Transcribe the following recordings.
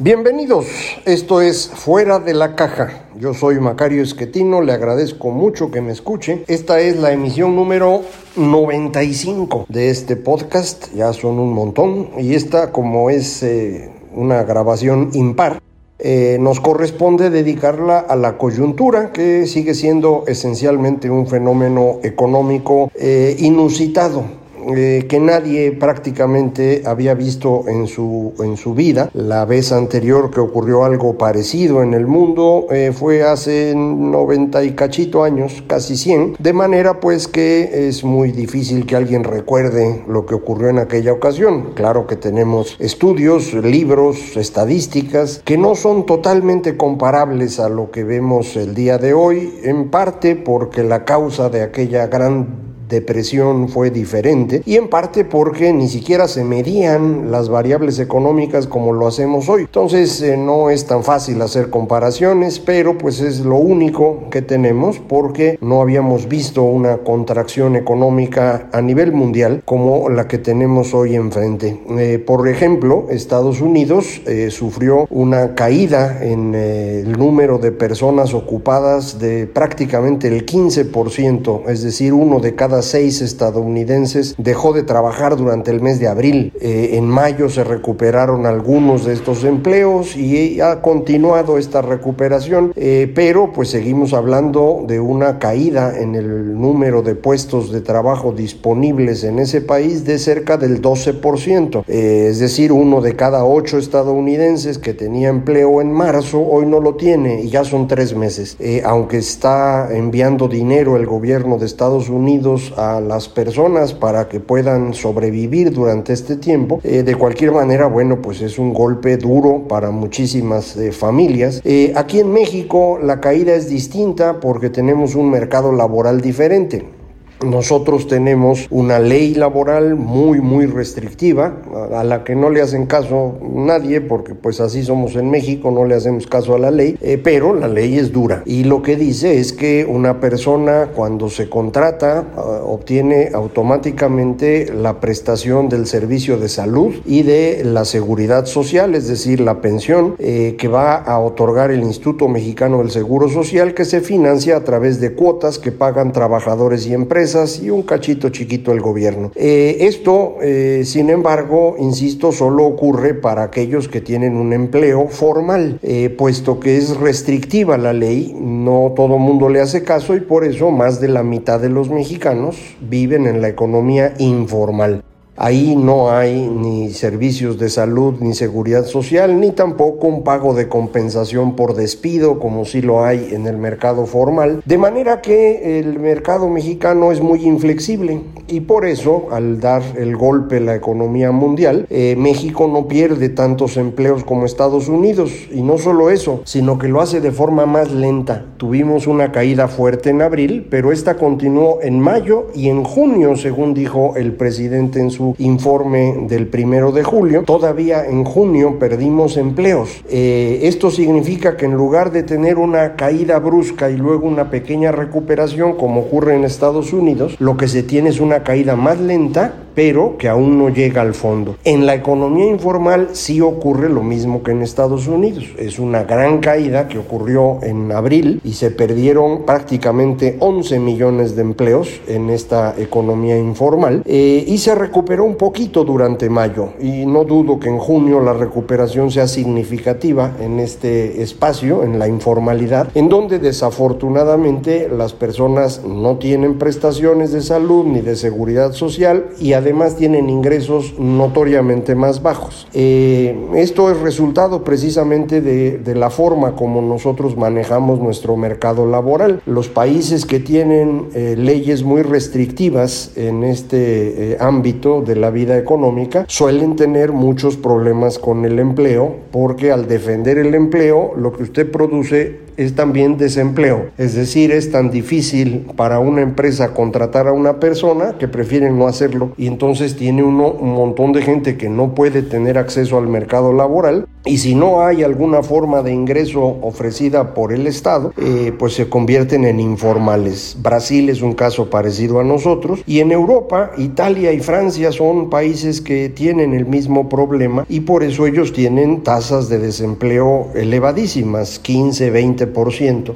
Bienvenidos, esto es Fuera de la Caja. Yo soy Macario Esquetino, le agradezco mucho que me escuche. Esta es la emisión número 95 de este podcast, ya son un montón, y esta como es eh, una grabación impar, eh, nos corresponde dedicarla a la coyuntura, que sigue siendo esencialmente un fenómeno económico eh, inusitado eh, que nadie prácticamente había visto en su, en su vida. La vez anterior que ocurrió algo parecido en el mundo eh, fue hace 90 y cachito años, casi 100, de manera pues que es muy difícil que alguien recuerde lo que ocurrió en aquella ocasión. Claro que tenemos estudios, libros, estadísticas que no son totalmente comparables a lo que vemos el día de hoy, en parte porque la causa de aquella gran depresión fue diferente y en parte porque ni siquiera se medían las variables económicas como lo hacemos hoy. Entonces eh, no es tan fácil hacer comparaciones, pero pues es lo único que tenemos porque no habíamos visto una contracción económica a nivel mundial como la que tenemos hoy enfrente. Eh, por ejemplo, Estados Unidos eh, sufrió una caída en el número de personas ocupadas de prácticamente el 15%, es decir, uno de cada seis estadounidenses dejó de trabajar durante el mes de abril. Eh, en mayo se recuperaron algunos de estos empleos y ha continuado esta recuperación, eh, pero pues seguimos hablando de una caída en el número de puestos de trabajo disponibles en ese país de cerca del 12%. Eh, es decir, uno de cada ocho estadounidenses que tenía empleo en marzo hoy no lo tiene y ya son tres meses. aunque está enviando dinero el gobierno de Estados Unidos a las personas para que puedan sobrevivir durante este tiempo. Eh, de cualquier manera, bueno, pues es un golpe duro para muchísimas eh, familias. Eh, aquí en México la caída es distinta porque tenemos un mercado laboral diferente. Nosotros tenemos una ley laboral muy, muy restrictiva, a la que no le hacen caso nadie, porque pues así somos en México, no le hacemos caso a la ley, eh, pero la ley es dura. Y lo que dice es que una persona cuando se contrata ah, obtiene automáticamente la prestación del servicio de salud y de la seguridad social, es decir, la pensión eh, que va a otorgar el Instituto Mexicano del Seguro Social, que se financia a través de cuotas que pagan trabajadores y empresas y un cachito chiquito el gobierno. Eh, esto, eh, sin embargo, insisto, solo ocurre para aquellos que tienen un empleo formal, eh, puesto que es restrictiva la ley, no todo mundo le hace caso y por eso más de la mitad de los mexicanos viven en la economía informal. Ahí no hay ni servicios de salud ni seguridad social, ni tampoco un pago de compensación por despido como sí lo hay en el mercado formal. De manera que el mercado mexicano es muy inflexible y por eso al dar el golpe a la economía mundial, eh, México no pierde tantos empleos como Estados Unidos. Y no solo eso, sino que lo hace de forma más lenta. Tuvimos una caída fuerte en abril, pero esta continuó en mayo y en junio, según dijo el presidente en su informe del primero de julio, todavía en junio perdimos empleos. Eh, esto significa que en lugar de tener una caída brusca y luego una pequeña recuperación como ocurre en Estados Unidos, lo que se tiene es una caída más lenta pero que aún no llega al fondo. En la economía informal sí ocurre lo mismo que en Estados Unidos. Es una gran caída que ocurrió en abril y se perdieron prácticamente 11 millones de empleos en esta economía informal eh, y se recuperó un poquito durante mayo y no dudo que en junio la recuperación sea significativa en este espacio, en la informalidad, en donde desafortunadamente las personas no tienen prestaciones de salud ni de seguridad social y además tienen ingresos notoriamente más bajos. Eh, esto es resultado precisamente de, la forma como nosotros manejamos nuestro mercado laboral. Los países que tienen eh, leyes muy restrictivas en este eh, ámbito de la vida económica suelen tener muchos problemas con el empleo porque al defender el empleo lo que usted produce es también desempleo. Es decir, es tan difícil para una empresa contratar a una persona que prefieren no hacerlo y entonces tiene uno un montón de gente que no puede tener acceso al mercado laboral y si no hay alguna forma de ingreso ofrecida por el Estado, eh, pues se convierten en informales. Brasil es un caso parecido a nosotros y en Europa, Italia y Francia son países que tienen el mismo problema y por eso ellos tienen tasas de desempleo elevadísimas, 15, 20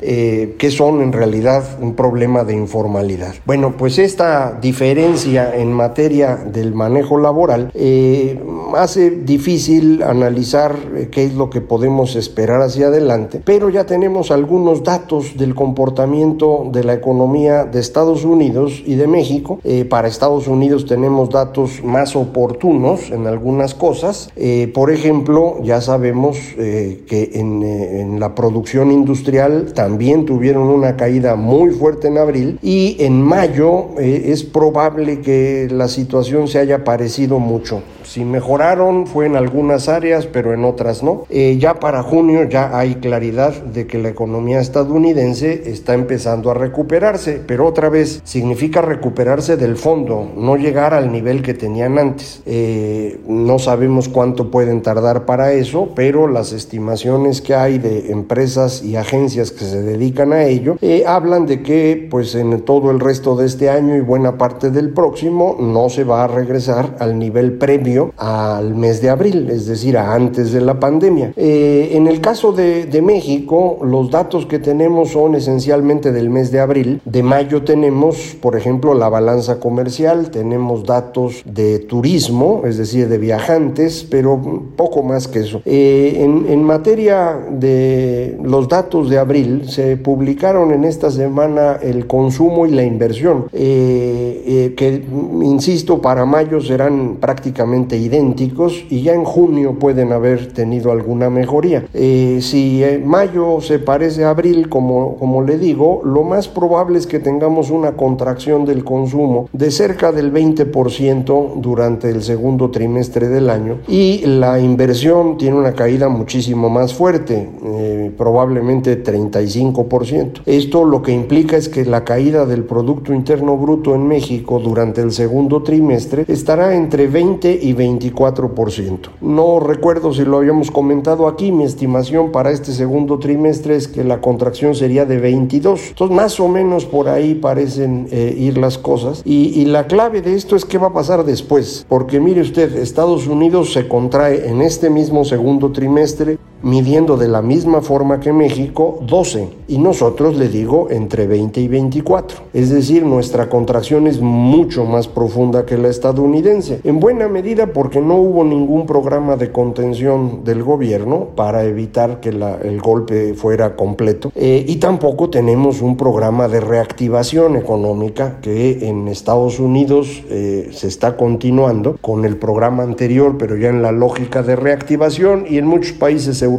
eh, que son en realidad un problema de informalidad. Bueno, pues esta diferencia en materia del manejo laboral eh, hace difícil analizar eh, qué es lo que podemos esperar hacia adelante, pero ya tenemos algunos datos del comportamiento de la economía de Estados Unidos y de México. para Estados Unidos tenemos datos más oportunos en algunas cosas. por ejemplo, ya sabemos que en, en la producción industrial también tuvieron una caída muy fuerte en abril y en mayo eh, es probable que la situación se haya parecido mucho. Si mejoraron fue en algunas áreas, pero en otras no. Eh, ya para junio ya hay claridad de que la economía estadounidense está empezando a recuperarse, pero otra vez significa recuperarse del fondo, no llegar al nivel que tenían antes. Eh, no sabemos cuánto pueden tardar para eso, pero las estimaciones que hay de empresas y agencias que se dedican a ello eh, hablan de que pues en todo el resto de este año y buena parte del próximo no se va a regresar al nivel previo al mes de abril, es decir, a antes de la pandemia. Eh, en el caso de, de, México, los datos que tenemos son esencialmente del mes de abril. De mayo tenemos, por ejemplo, la balanza comercial, tenemos datos de turismo, es decir, de viajantes, pero poco más que eso. Eh, en, materia de los datos de abril, se publicaron en esta semana el consumo y la inversión, eh, que, insisto, para mayo serán prácticamente idénticos y ya en junio pueden haber tenido alguna mejoría. Eh, si mayo se parece a abril, como, como le digo, lo más probable es que tengamos una contracción del consumo de cerca del 20% durante el segundo trimestre del año y la inversión tiene una caída muchísimo más fuerte, eh, probablemente 35%. Esto lo que implica es que la caída del Producto Interno Bruto en México durante el segundo trimestre estará entre 20 y 24%. No recuerdo si lo habíamos comentado aquí, mi estimación para este segundo trimestre es que la contracción sería de 22. Entonces, más o menos por ahí parecen eh, ir las cosas. Y, y la clave de esto es qué va a pasar después. Porque mire usted, Estados Unidos se contrae en este mismo segundo trimestre midiendo de la misma forma que México 12 y nosotros le digo entre 20 y 24. Es decir, nuestra contracción es mucho más profunda que la estadounidense, en buena medida porque no hubo ningún programa de contención del gobierno para evitar que el golpe fuera completo. Eh, y tampoco tenemos un programa de reactivación económica que en Estados Unidos eh, se está continuando con el programa anterior pero ya en la lógica de reactivación y en muchos países europeos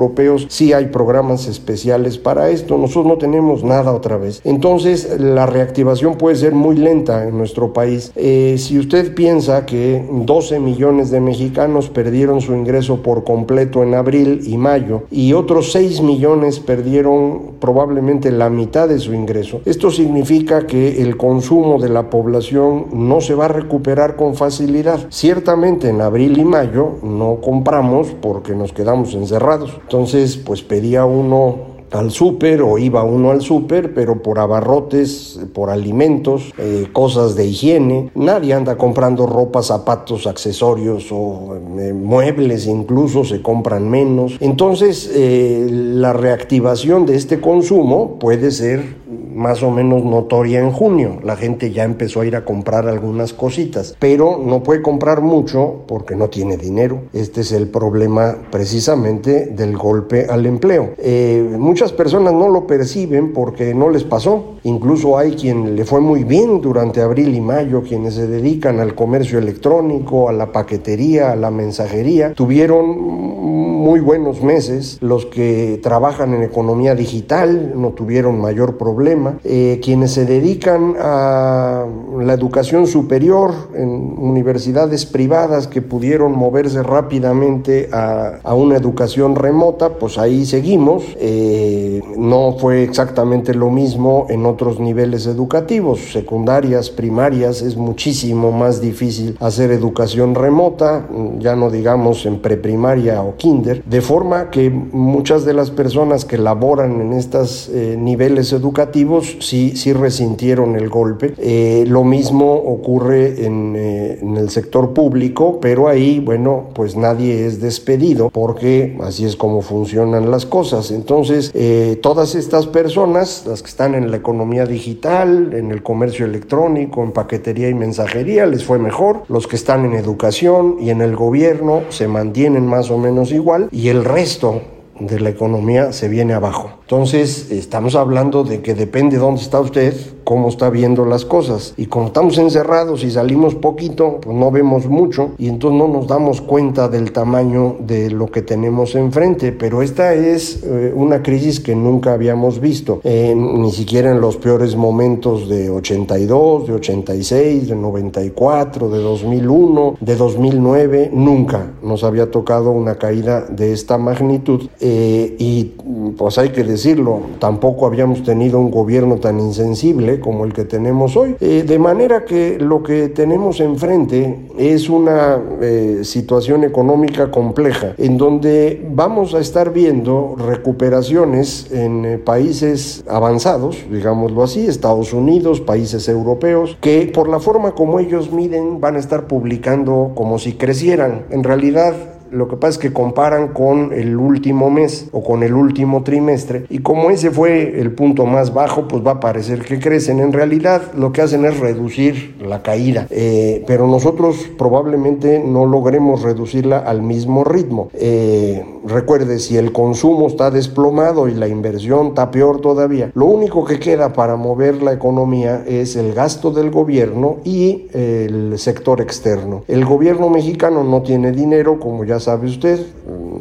sí hay programas especiales para esto. Nosotros no tenemos nada otra vez. Entonces la reactivación puede ser muy lenta en nuestro país. Eh, si usted piensa que 12 millones de mexicanos perdieron su ingreso por completo en abril y mayo y otros 6 millones perdieron probablemente la mitad de su ingreso, esto significa que el consumo de la población no se va a recuperar con facilidad. Ciertamente en abril y mayo no compramos porque nos quedamos encerrados. Entonces, pues pedía uno al súper o iba uno al súper, pero por abarrotes, por alimentos, eh, cosas de higiene. Nadie anda comprando ropa, zapatos, accesorios o eh, muebles, incluso se compran menos. Entonces, eh, la reactivación de este consumo puede ser más o menos notoria en junio. La gente ya empezó a ir a comprar algunas cositas, pero no puede comprar mucho porque no tiene dinero. Este es el problema precisamente del golpe al empleo. Eh, muchas personas no lo perciben porque no les pasó. Incluso hay quien le fue muy bien durante abril y mayo, quienes se dedican al comercio electrónico, a la paquetería, a la mensajería. Tuvieron muy buenos meses. Los que trabajan en economía digital no tuvieron mayor problema eh, quienes se dedican a la educación superior en universidades privadas que pudieron moverse rápidamente a, una educación remota, pues ahí seguimos. Eh, no fue exactamente lo mismo en otros niveles educativos, secundarias, primarias, es muchísimo más difícil hacer educación remota, ya no digamos en preprimaria o kinder, de forma que muchas de las personas que laboran en estos eh, niveles educativos sí, sí resintieron el golpe. Eh, lo mismo ocurre en, eh, en, el sector público, pero ahí, bueno, pues nadie es despedido porque así es como funcionan las cosas. Entonces, eh, todas estas personas, las que están en la economía digital, en el comercio electrónico, en paquetería y mensajería, les fue mejor. Los que están en educación y en el gobierno se mantienen más o menos igual y el resto de la economía se viene abajo. Entonces, estamos hablando de que depende de dónde está usted, cómo está viendo las cosas. Y como estamos encerrados y salimos poquito, pues no vemos mucho y entonces no nos damos cuenta del tamaño de lo que tenemos enfrente. Pero esta es eh, una crisis que nunca habíamos visto, eh, ni siquiera en los peores momentos de 82, de 86, de 94, de 2001, de 2009. Nunca nos había tocado una caída de esta magnitud. Eh, y pues hay que tampoco habíamos tenido un gobierno tan insensible como el que tenemos hoy. Eh, de manera que lo que tenemos enfrente es una eh, situación económica compleja, en donde vamos a estar viendo recuperaciones en eh, países avanzados, digámoslo así, Estados Unidos, países europeos, que por la forma como ellos miden van a estar publicando como si crecieran. En realidad, lo que pasa es que comparan con el último mes o con el último trimestre y como ese fue el punto más bajo, pues va a parecer que crecen. En realidad lo que hacen es reducir la caída, eh, pero nosotros probablemente no logremos reducirla al mismo ritmo. Eh, recuerde, si el consumo está desplomado y la inversión está peor todavía, lo único que queda para mover la economía es el gasto del gobierno y el sector externo. El gobierno mexicano no tiene dinero, como ya sabe usted,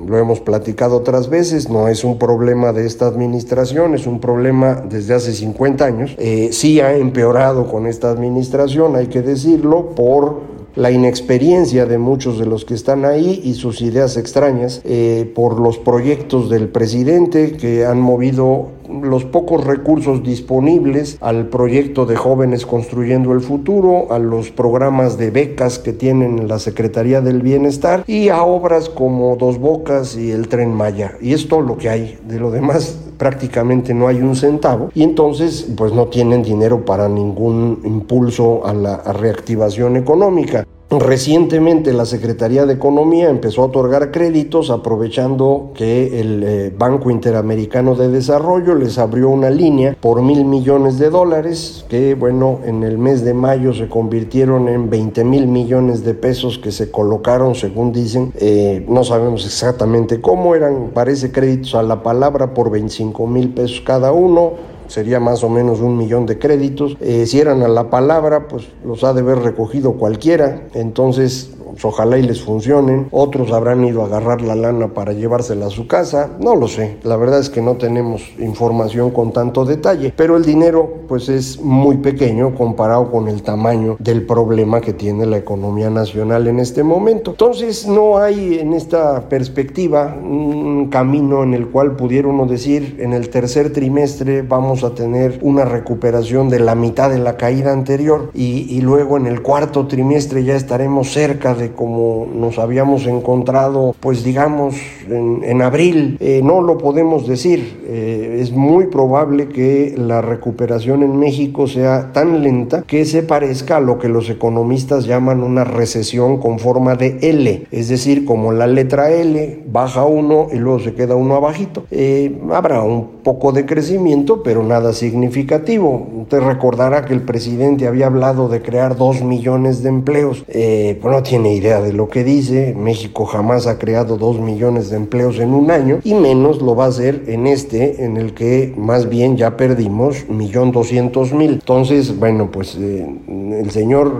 lo hemos platicado otras veces, no es un problema de esta administración, es un problema desde hace 50 años. Eh, sí ha empeorado con esta administración, hay que decirlo, por la inexperiencia de muchos de los que están ahí y sus ideas extrañas, eh, por los proyectos del presidente que han movido los pocos recursos disponibles al proyecto de jóvenes construyendo el futuro, a los programas de becas que tienen la Secretaría del Bienestar y a obras como Dos Bocas y el Tren Maya. Y es todo lo que hay. De lo demás prácticamente no hay un centavo y entonces pues no tienen dinero para ningún impulso a la reactivación económica. Recientemente la Secretaría de Economía empezó a otorgar créditos aprovechando que el eh, Banco Interamericano de Desarrollo les abrió una línea por mil millones de dólares que bueno en el mes de mayo se convirtieron en 20 mil millones de pesos que se colocaron según dicen eh, no sabemos exactamente cómo eran. Parece créditos a la palabra por 25 mil pesos cada uno sería más o menos un millón de créditos. Eh, si eran a la palabra, pues los ha de haber recogido cualquiera. Entonces, pues, ojalá y les funcionen. Otros habrán ido a agarrar la lana para llevársela a su casa. No lo sé. La verdad es que no tenemos información con tanto detalle. Pero el dinero, pues es muy pequeño comparado con el tamaño del problema que tiene la economía nacional en este momento. Entonces, no hay en esta perspectiva un camino en el cual pudiera uno decir en el tercer trimestre vamos a tener una recuperación de la mitad de la caída anterior y, y luego en el cuarto trimestre ya estaremos cerca de tarde como nos habíamos encontrado, pues digamos, en, abril. Eh, no lo podemos decir. Eh, es muy probable que la recuperación en México sea tan lenta que se parezca a lo que los economistas llaman una recesión con forma de L, es decir, como la letra L baja uno y luego se queda uno abajito. Eh, habrá un poco de crecimiento, pero nada significativo. Usted recordará que el presidente había hablado de crear dos millones de empleos. Eh, pues no tiene idea de lo que dice. México jamás ha creado dos millones de empleos en un año y menos lo va a hacer en este, en el que más bien ya perdimos millón doscientos mil. Entonces, bueno, pues eh, el señor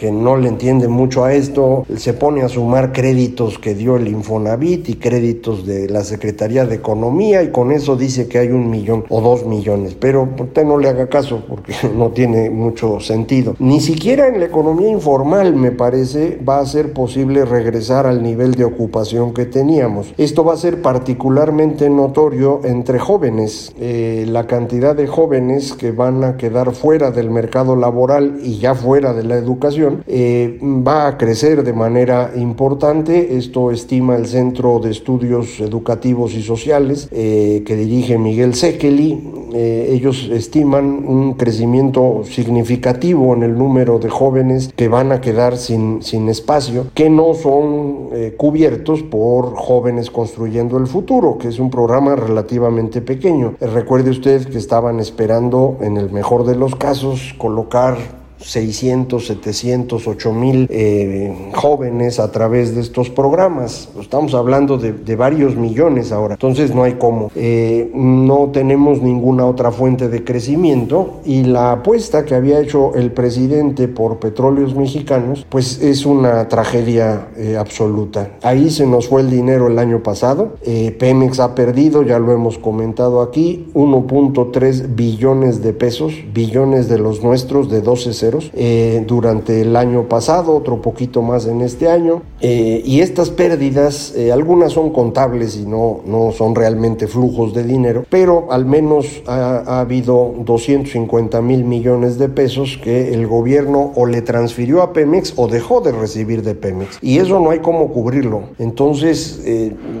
que no le entiende mucho a esto, se pone a sumar créditos que dio el Infonavit y créditos de la Secretaría de Economía y con eso dice que hay un millón o dos millones. Pero usted no le haga caso porque no tiene mucho sentido. Ni siquiera en la economía informal, me parece, va a ser posible regresar al nivel de ocupación que teníamos. Esto va a ser particularmente notorio entre jóvenes. Eh, la cantidad de jóvenes que van a quedar fuera del mercado laboral y ya fuera de la educación eh, va a crecer de manera importante. Esto estima el Centro de Estudios Educativos y Sociales eh, que dirige Miguel Sekeli. Eh, ellos estiman un crecimiento significativo en el número de jóvenes que van a quedar sin, sin espacio, que no son cubiertos por jóvenes construyendo el futuro, que es un programa relativamente pequeño. recuerde usted que estaban esperando, en el mejor de los casos, colocar 600, 700, 8 mil eh, jóvenes a través de estos programas. Estamos hablando de, varios millones ahora. Entonces no hay cómo. Eh, no tenemos ninguna otra fuente de crecimiento y la apuesta que había hecho el presidente por petróleos mexicanos, pues es una tragedia eh, absoluta. Ahí se nos fue el dinero el año pasado. Pemex ha perdido, ya lo hemos comentado aquí, 1.3 billones de pesos, billones de los nuestros de 12 eh, durante el año pasado, otro poquito más en este año. Eh, y estas pérdidas, eh, algunas son contables y no, no son realmente flujos de dinero, pero al menos ha, ha habido 250 mil millones de pesos que el gobierno o le transfirió a Pemex o dejó de recibir de Pemex. Y eso no hay cómo cubrirlo. Entonces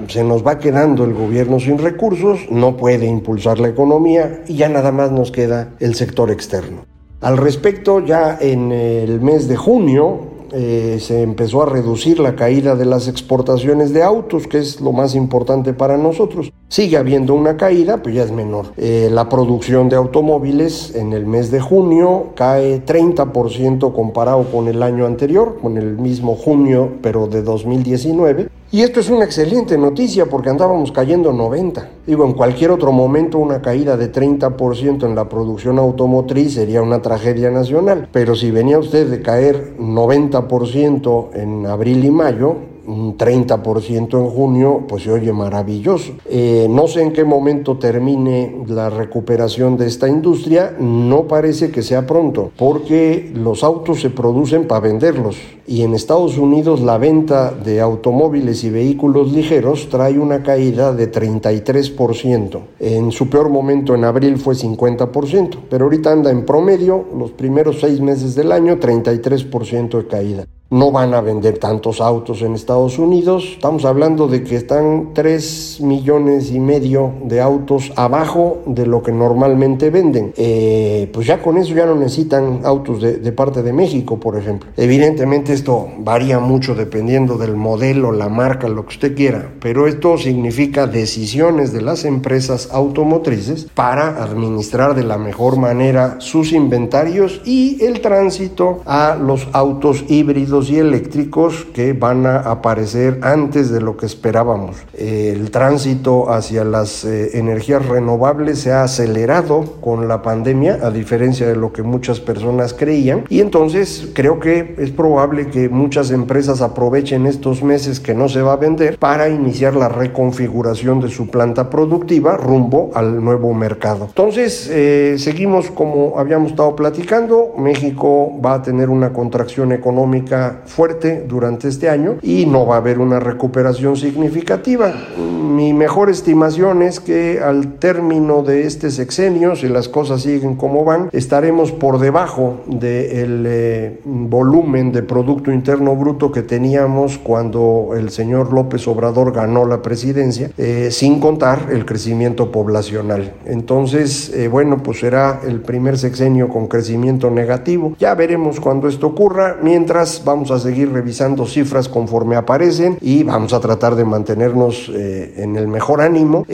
se nos va quedando el gobierno sin recursos, no puede impulsar la economía y ya nada más nos queda el sector externo. Al respecto, ya en el mes de junio eh, se empezó a reducir la caída de las exportaciones de autos, que es lo más importante para nosotros. Sigue habiendo una caída, pero ya es menor. Eh, la producción de automóviles en el mes de junio cae 30% comparado con el año anterior, con el mismo junio, pero de 2019. Y esto es una excelente noticia porque andábamos cayendo 90. Digo, en cualquier otro momento una caída de 30% en la producción automotriz sería una tragedia nacional. Pero si venía usted de caer 90% en abril y mayo, un 30% en junio, pues se oye maravilloso. Eh, no sé en qué momento termine la recuperación de esta industria, no parece que sea pronto, porque los autos se producen para venderlos y en Estados Unidos la venta de automóviles y vehículos ligeros trae una caída de 33%. En su peor momento en abril fue 50%, pero ahorita anda en promedio los primeros seis meses del año 33% de caída no van a vender tantos autos en Estados Unidos. Estamos hablando de que están 3 millones y medio de autos abajo de lo que normalmente venden. Eh, pues ya con eso ya no necesitan autos de, de, parte de México, por ejemplo. Evidentemente esto varía mucho dependiendo del modelo, la marca, lo que usted quiera, pero esto significa decisiones de las empresas automotrices para administrar de la mejor manera sus inventarios y el tránsito a los autos híbridos y eléctricos que van a aparecer antes de lo que esperábamos. El tránsito hacia las eh, energías renovables se ha acelerado con la pandemia, a diferencia de lo que muchas personas creían, y entonces creo que es probable que muchas empresas aprovechen estos meses que no se va a vender para iniciar la reconfiguración de su planta productiva rumbo al nuevo mercado. Entonces, eh, seguimos como habíamos estado platicando, México va a tener una contracción económica fuerte durante este año y no va a haber una recuperación significativa. Mi mejor estimación es que al término de este sexenio, si las cosas siguen como van, estaremos por debajo del eh, volumen de Producto Interno Bruto que teníamos cuando el señor López Obrador ganó la presidencia, eh, sin contar el crecimiento poblacional. Entonces, eh, bueno, pues será el primer sexenio con crecimiento negativo. Ya veremos cuando esto ocurra. Mientras, vamos a seguir revisando cifras conforme aparecen y vamos a tratar de mantenernos en el mejor ánimo.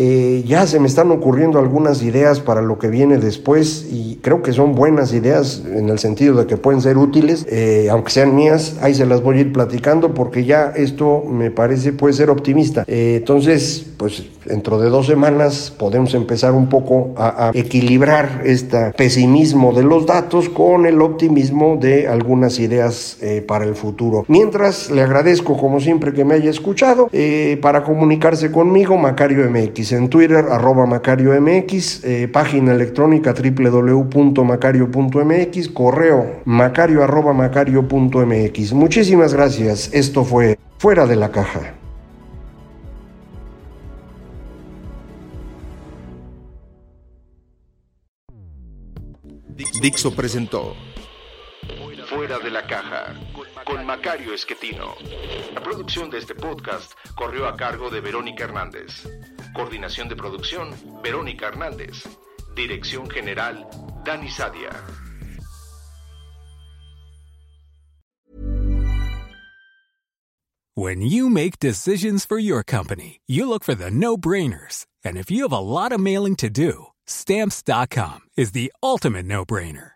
ya se me están ocurriendo algunas ideas para lo que viene después y creo que son buenas ideas en el sentido de que pueden ser útiles, eh, aunque sean mías, ahí se las voy a ir platicando porque ya esto me parece puede ser optimista. Eh, entonces, pues dentro de dos semanas podemos empezar un poco a, equilibrar este pesimismo de los datos con el optimismo de algunas ideas eh, para el futuro. Mientras, le agradezco como siempre que me haya escuchado. para comunicarse conmigo, Macario MX en Twitter, arroba Macario MX, página electrónica www.macario.mx, correo macario arroba macario.mx. Muchísimas gracias. Esto fue Fuera de la Caja. Dixo presentó Fuera de la Caja con Macario Esquetino. La producción de este podcast corrió a cargo de Verónica Hernández. Coordinación de producción, Verónica Hernández. Dirección General, Dani Sadia. When you make decisions for your company, you look for the no-brainers. And if you have a lot of mailing to do, stamps.com is the ultimate no-brainer.